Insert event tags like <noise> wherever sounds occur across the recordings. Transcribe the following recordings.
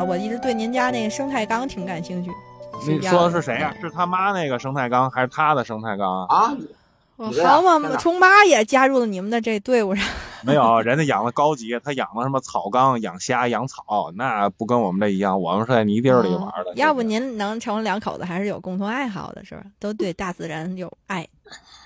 我一直对您家那个生态缸挺感兴趣。你说的是谁呀、是他妈那个生态缸，还是他的生态缸啊？啊，我好嘛，真的虫妈也加入了你们的这队伍上。没有，人家养的高级，他养的什么草缸、养虾、养草，那不跟我们这一样，我们是在泥地儿里玩的。哦要不您能成为两口子，还是有共同爱好的，是吧？都对大自然有爱，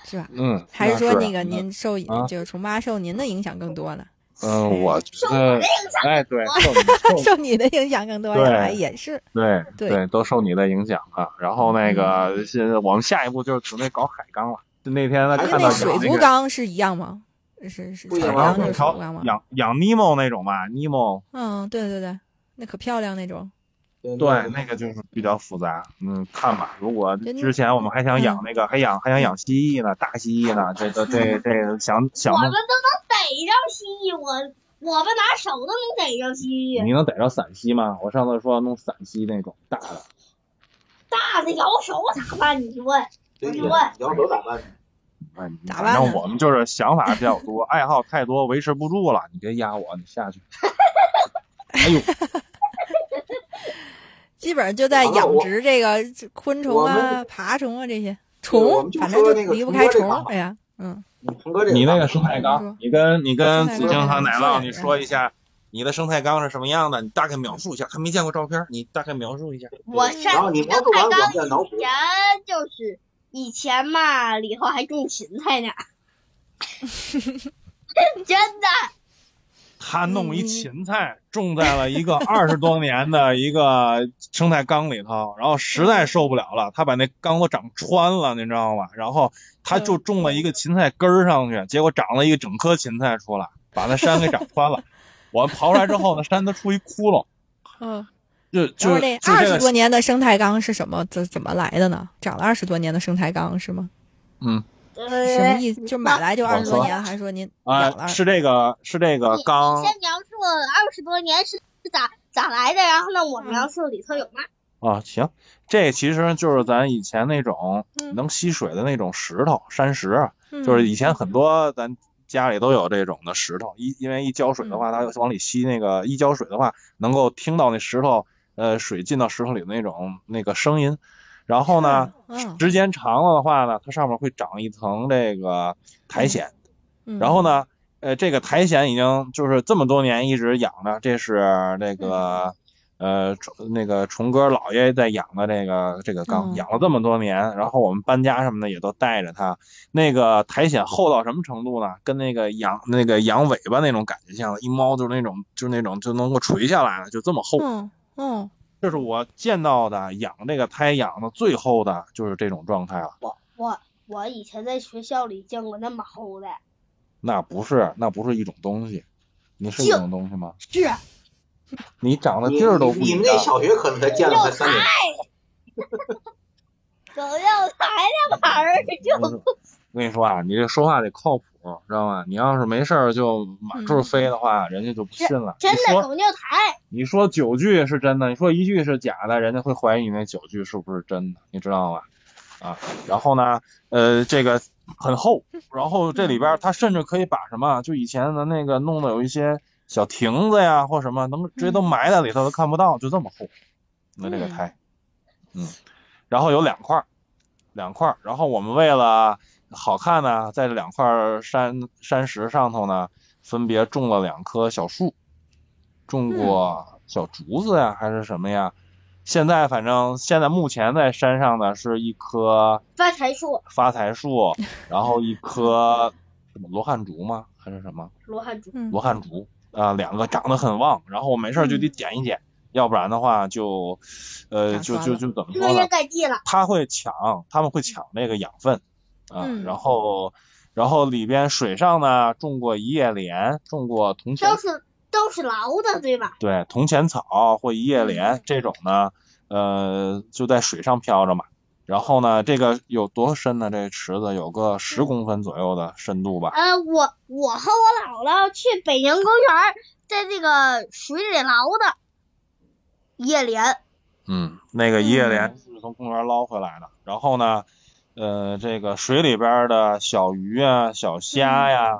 是吧？嗯，还是说那个嗯您受啊就是虫妈受您的影响更多呢？嗯，我觉得，哎，对，受你受受你的影响更多呀？也是。对对对，都受你的影响啊。然后那个，现在我们下一步就是准备搞海缸了。就那天他哎看到水到那个族缸是一样吗？是是不一样草缸就是水缸吗？养养尼莫那种吧，尼莫嗯，对对对，那可漂亮那种。对，那个就是比较复杂。嗯，看吧，如果之前我们还想养嗯那个，还养还想养蜥蜴呢，大蜥蜴呢，这个这这个想想我弄们都能逮着蜥蜴，我我们拿手都能逮着蜥蜴，你能逮着散蜥吗？我上次说弄散蜥那种大的，大的咬手咋办？你问，对对我就问，摇手咋办？哎，反正咋办呢我们就是想法比较多，爱好太多，维持不住了。你别压我，你下去。哎呦，<laughs> 基本上就在养殖这个昆虫啊、爬虫啊这些虫反正就离不开虫。哎呀，嗯，你那个个生态缸，你跟你跟生态子清和奶酪，你说一下你的生态缸是什么样的？你大概描述一下，还没见过照片，你大概描述一下。我然后你描述完，我们再脑补以。前就是以前嘛，里头还种芹菜呢，<laughs> <laughs> 真的。他弄一嗯芹菜种在了一个二十多年的一个生态缸里头，然后实在受不了了，他把那缸都长穿了，你知道吗？然后他就种了一个芹菜根儿上去，结果长了一个整颗芹菜出来，把那山给长穿了。<laughs> 我刨出来之后，那山都出一窟窿，嗯，就就是那二十多年的生态缸是什么？怎怎么来的呢？长了二十多年的生态缸是吗？嗯什么意思？就买来就我二十多年，还是说您啊，？是这个是这个你缸你先描述二十多年是是咋咋来的，然后呢，我描述里头有吗？啊，行，这其实就是咱以前那种嗯能吸水的那种石头，山石。嗯就是以前很多咱家里都有这种的石头，一因为一浇水的话，它往里吸那个一浇水的话，能够听到那石头呃水进到石头里的那种那个声音。然后呢，嗯，时间长了的话呢，它上面会长一层这个苔藓。嗯然后呢，呃，这个苔藓已经就是这么多年一直养着，这是那个。呃，虫那个虫哥姥爷在养的这个这个缸，嗯养了这么多年，然后我们搬家什么的也都带着它。那个苔藓厚到什么程度呢？跟那个羊那个羊尾巴那种感觉像，一猫就是那种就是那种就能够垂下来了，就这么厚。嗯嗯，这是我见到的养这个胎养的最厚的，就是这种状态了。我我我以前在学校里见过那么厚的，那不是那不是一种东西，你是一种东西吗？是你长的你地儿都不一样你们那。小学可能才见了才三年，<laughs> 狗要抬两盘儿就我跟你说啊，你这说话得靠谱，知道吗？你要是没事儿就满处飞的话，人家就不信了。真的你说狗就抬。你说九句是真的，你说一句是假的，人家会怀疑你那九句是不是真的，你知道吗？啊，然后呢，呃，这个很厚，然后这里边它甚至可以把什么，就以前的那个弄的有一些小亭子呀或什么，能直接都埋在里头都看不到，就这么厚。那这个嗯苔，嗯，然后有两块，两块，然后我们为了好看呢，在这两块山山石上头呢，分别种了两棵小树，种过小竹子呀，还是什么呀？现在反正现在目前在山上呢是一棵发财树，发财树，<laughs> 然后一棵什么罗汉竹吗？还是什么罗汉竹。嗯罗汉竹啊、两个长得很旺，然后我没事就得剪一剪，要不然的话就呃就就就怎么说呢遮天？盖地了，他会抢，他们会抢那个养分啊，嗯然后然后里边水上呢种过一叶莲，种过铜钱都，是都是捞的，对吧？对，铜钱草或一叶莲这种呢，呃，就在水上漂着嘛。然后呢，这个有多深呢？这个池子有个十公分左右的深度吧。呃，我我和我姥姥去北宁公园，在这个水里捞的叶莲。嗯，那个一叶莲是从公园捞回来的。然后呢，呃，这个水里边的小鱼啊、小虾呀、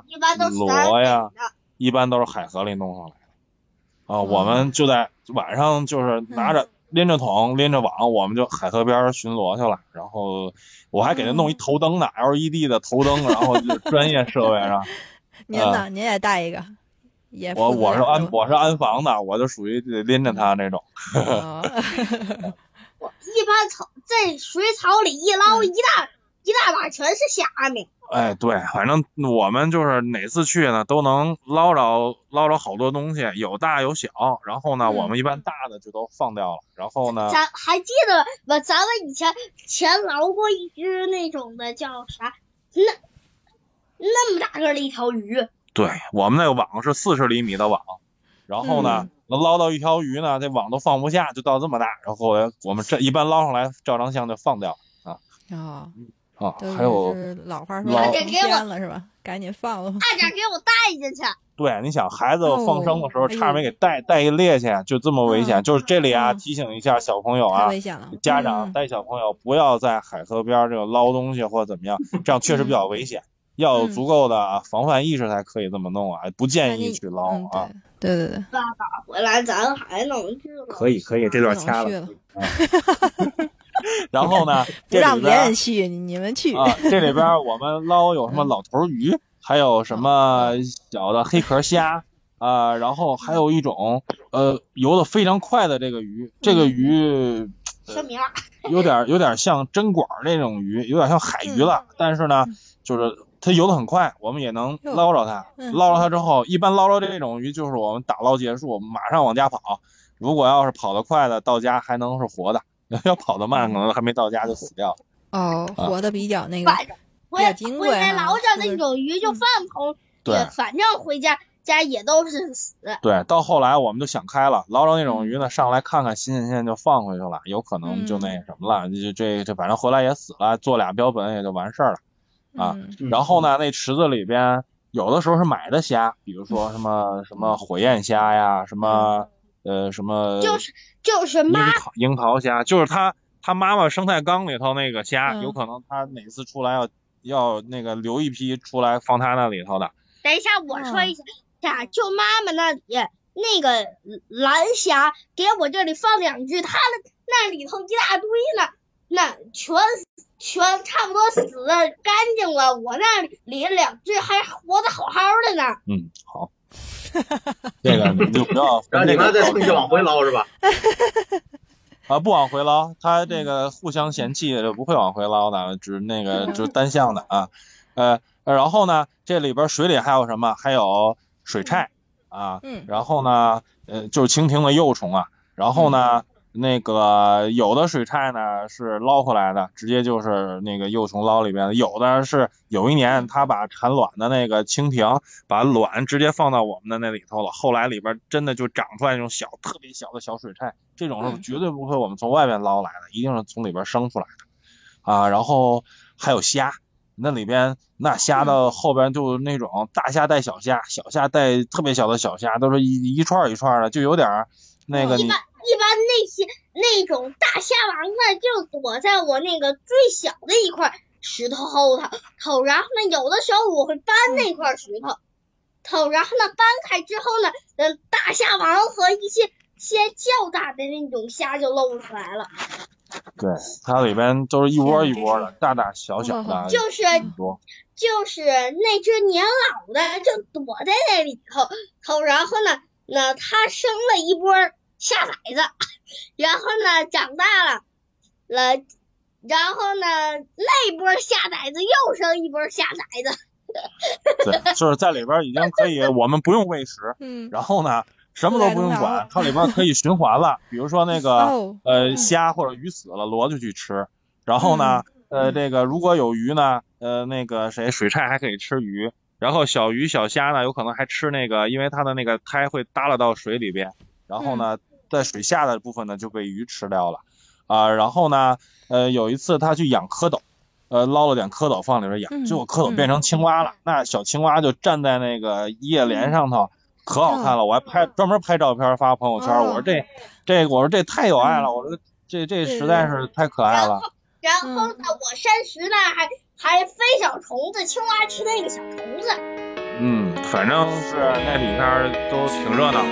螺呀一般都是海河里弄上来的。啊，我们就在晚上就是拿着拎着桶拎着网，我们就海河边巡逻去了。然后我还给他弄一头灯呢，LED 的头灯，然后就专业设备上。<laughs> 您呢？您也带一个，也我我是安我是安防的，我就属于得拎着它那种。<laughs> 哦一般草在水草里一捞，一大一大把全是虾米。哎，对，反正我们就是哪次去呢，都能捞着捞着好多东西，有大有小。然后呢，嗯我们一般大的就都放掉了。然后呢，咱还记得吧？咱们以前前捞过一只那种的叫啥？那那么大个的一条鱼，对我们那个网是四十厘米的网，然后呢，嗯能捞到一条鱼呢，这网都放不下，就到这么大。然后我们这一般捞上来照张相就放掉哦，啊。都还有是老话说捞成仙了是吧？赶紧放了吧。差点给我带进去。<laughs> 对，你想孩子放生的时候，哦差点没给带带一趔趄，就这么危险。嗯就是这里啊，嗯提醒一下小朋友啊，危险了，家长嗯带小朋友不要在海河边这个捞东西或者怎么样，这样确实比较危险。要有嗯足够的防范意识才可以这么弄啊，不建议去捞嗯啊。对对对对，爸爸回来，咱还能去吗？可以可以，这段不掐了。了，<laughs> 然后呢，<laughs> 让别人去，你们去。啊，这里边我们捞有什么老头鱼，还有什么小的黑壳虾啊，然后还有一种呃游得非常快的这个鱼，这个鱼什么样？有点有点像针管儿那种鱼，有点像海鱼了，但是呢，就是它游得很快，我们也能捞着它。嗯捞着它之后，一般捞着这种鱼就是我们打捞结束，马上往家跑。如果要是跑得快的，到家还能是活的；<laughs> 要跑得慢，可能还没到家就死掉了。哦，啊活的比较那个，反正回比较金贵回来捞着那种鱼就放桶对里，反正回家家也都是死。对，到后来我们就想开了，捞着那种鱼呢，上来看看新鲜新鲜就放回去了，有可能就那什么了，就这这反正回来也死了，做俩标本也就完事儿了。啊嗯。然后呢，那池子里边有的时候是买的虾，比如说什么什么火焰虾呀，什么呃什么就是就是樱妈桃樱桃虾，就是他他妈妈生态缸里头那个虾，嗯。有可能他哪次出来要要那个留一批出来放他那里头的。等一下，我说一下，就妈妈那里那个蓝虾，给我这里放两只，他的那里头一大堆呢，那全全差不多死的干净了，我那里两只还活得好好的呢。嗯，好，这个你就不要然后你们再趁机往回捞是吧？啊，不往回捞，它这个互相嫌弃就不会往回捞的，只那个 <laughs> 就是单向的啊。呃，然后呢，这里边水里还有什么？还有水菜啊，嗯然后呢，呃，就是蜻蜓的幼虫啊。然后呢，那个有的水菜呢是捞回来的，直接就是那个幼虫捞里边的；有的是有一年他把产卵的那个蜻蜓把卵直接放到我们的那里头了，后来里边真的就长出来那种小特别小的小水菜，这种是嗯。绝对不会我们从外面捞来的，一定是从里边生出来的。啊。然后还有虾，那里边那虾的后边就那种大虾带小虾，小虾带特别小的小虾，都是一一串儿一串儿的，就有点儿那个你一般那些那种大虾王呢，就躲在我那个最小的一块石头后头头，然后呢，有的时候我会搬那块石头头，然后呢搬开之后呢，嗯，大虾王和一些些较大的那种虾就露出来了，对，它里边都是一窝一窝的，大大小小的，嗯就是多。就是那只年老的就躲在那里头头，然后呢，那它生了一波虾崽子，然后呢长大了了，然后呢那波下崽子又生一波下崽子，对，<laughs> 就是在里边已经可以，我们不用喂食，<laughs> 嗯，然后呢，什么都不用管，它里边可以循环了。比如说那个哦，呃虾或者鱼死了，螺就去吃。然后呢，呃这个如果有鱼呢，呃那个谁水菜还可以吃鱼。然后小鱼小虾呢，有可能还吃那个，因为它的那个胎会耷拉到水里边，然后呢，在水下的部分呢就被鱼吃掉了啊、然后呢，呃，有一次他去养蝌蚪，呃，捞了点蝌蚪放里边养，嗯结果蝌蚪变成青蛙了，那小青蛙就站在那个叶莲上头，可好看了，我还拍专门拍照片发朋友圈，哦我说这这我说这太有爱了，我说这这实在是太可爱了。然后呢，我山石呢还还飞小虫子，青蛙吃那个小虫子。嗯，反正是那里边都挺热闹。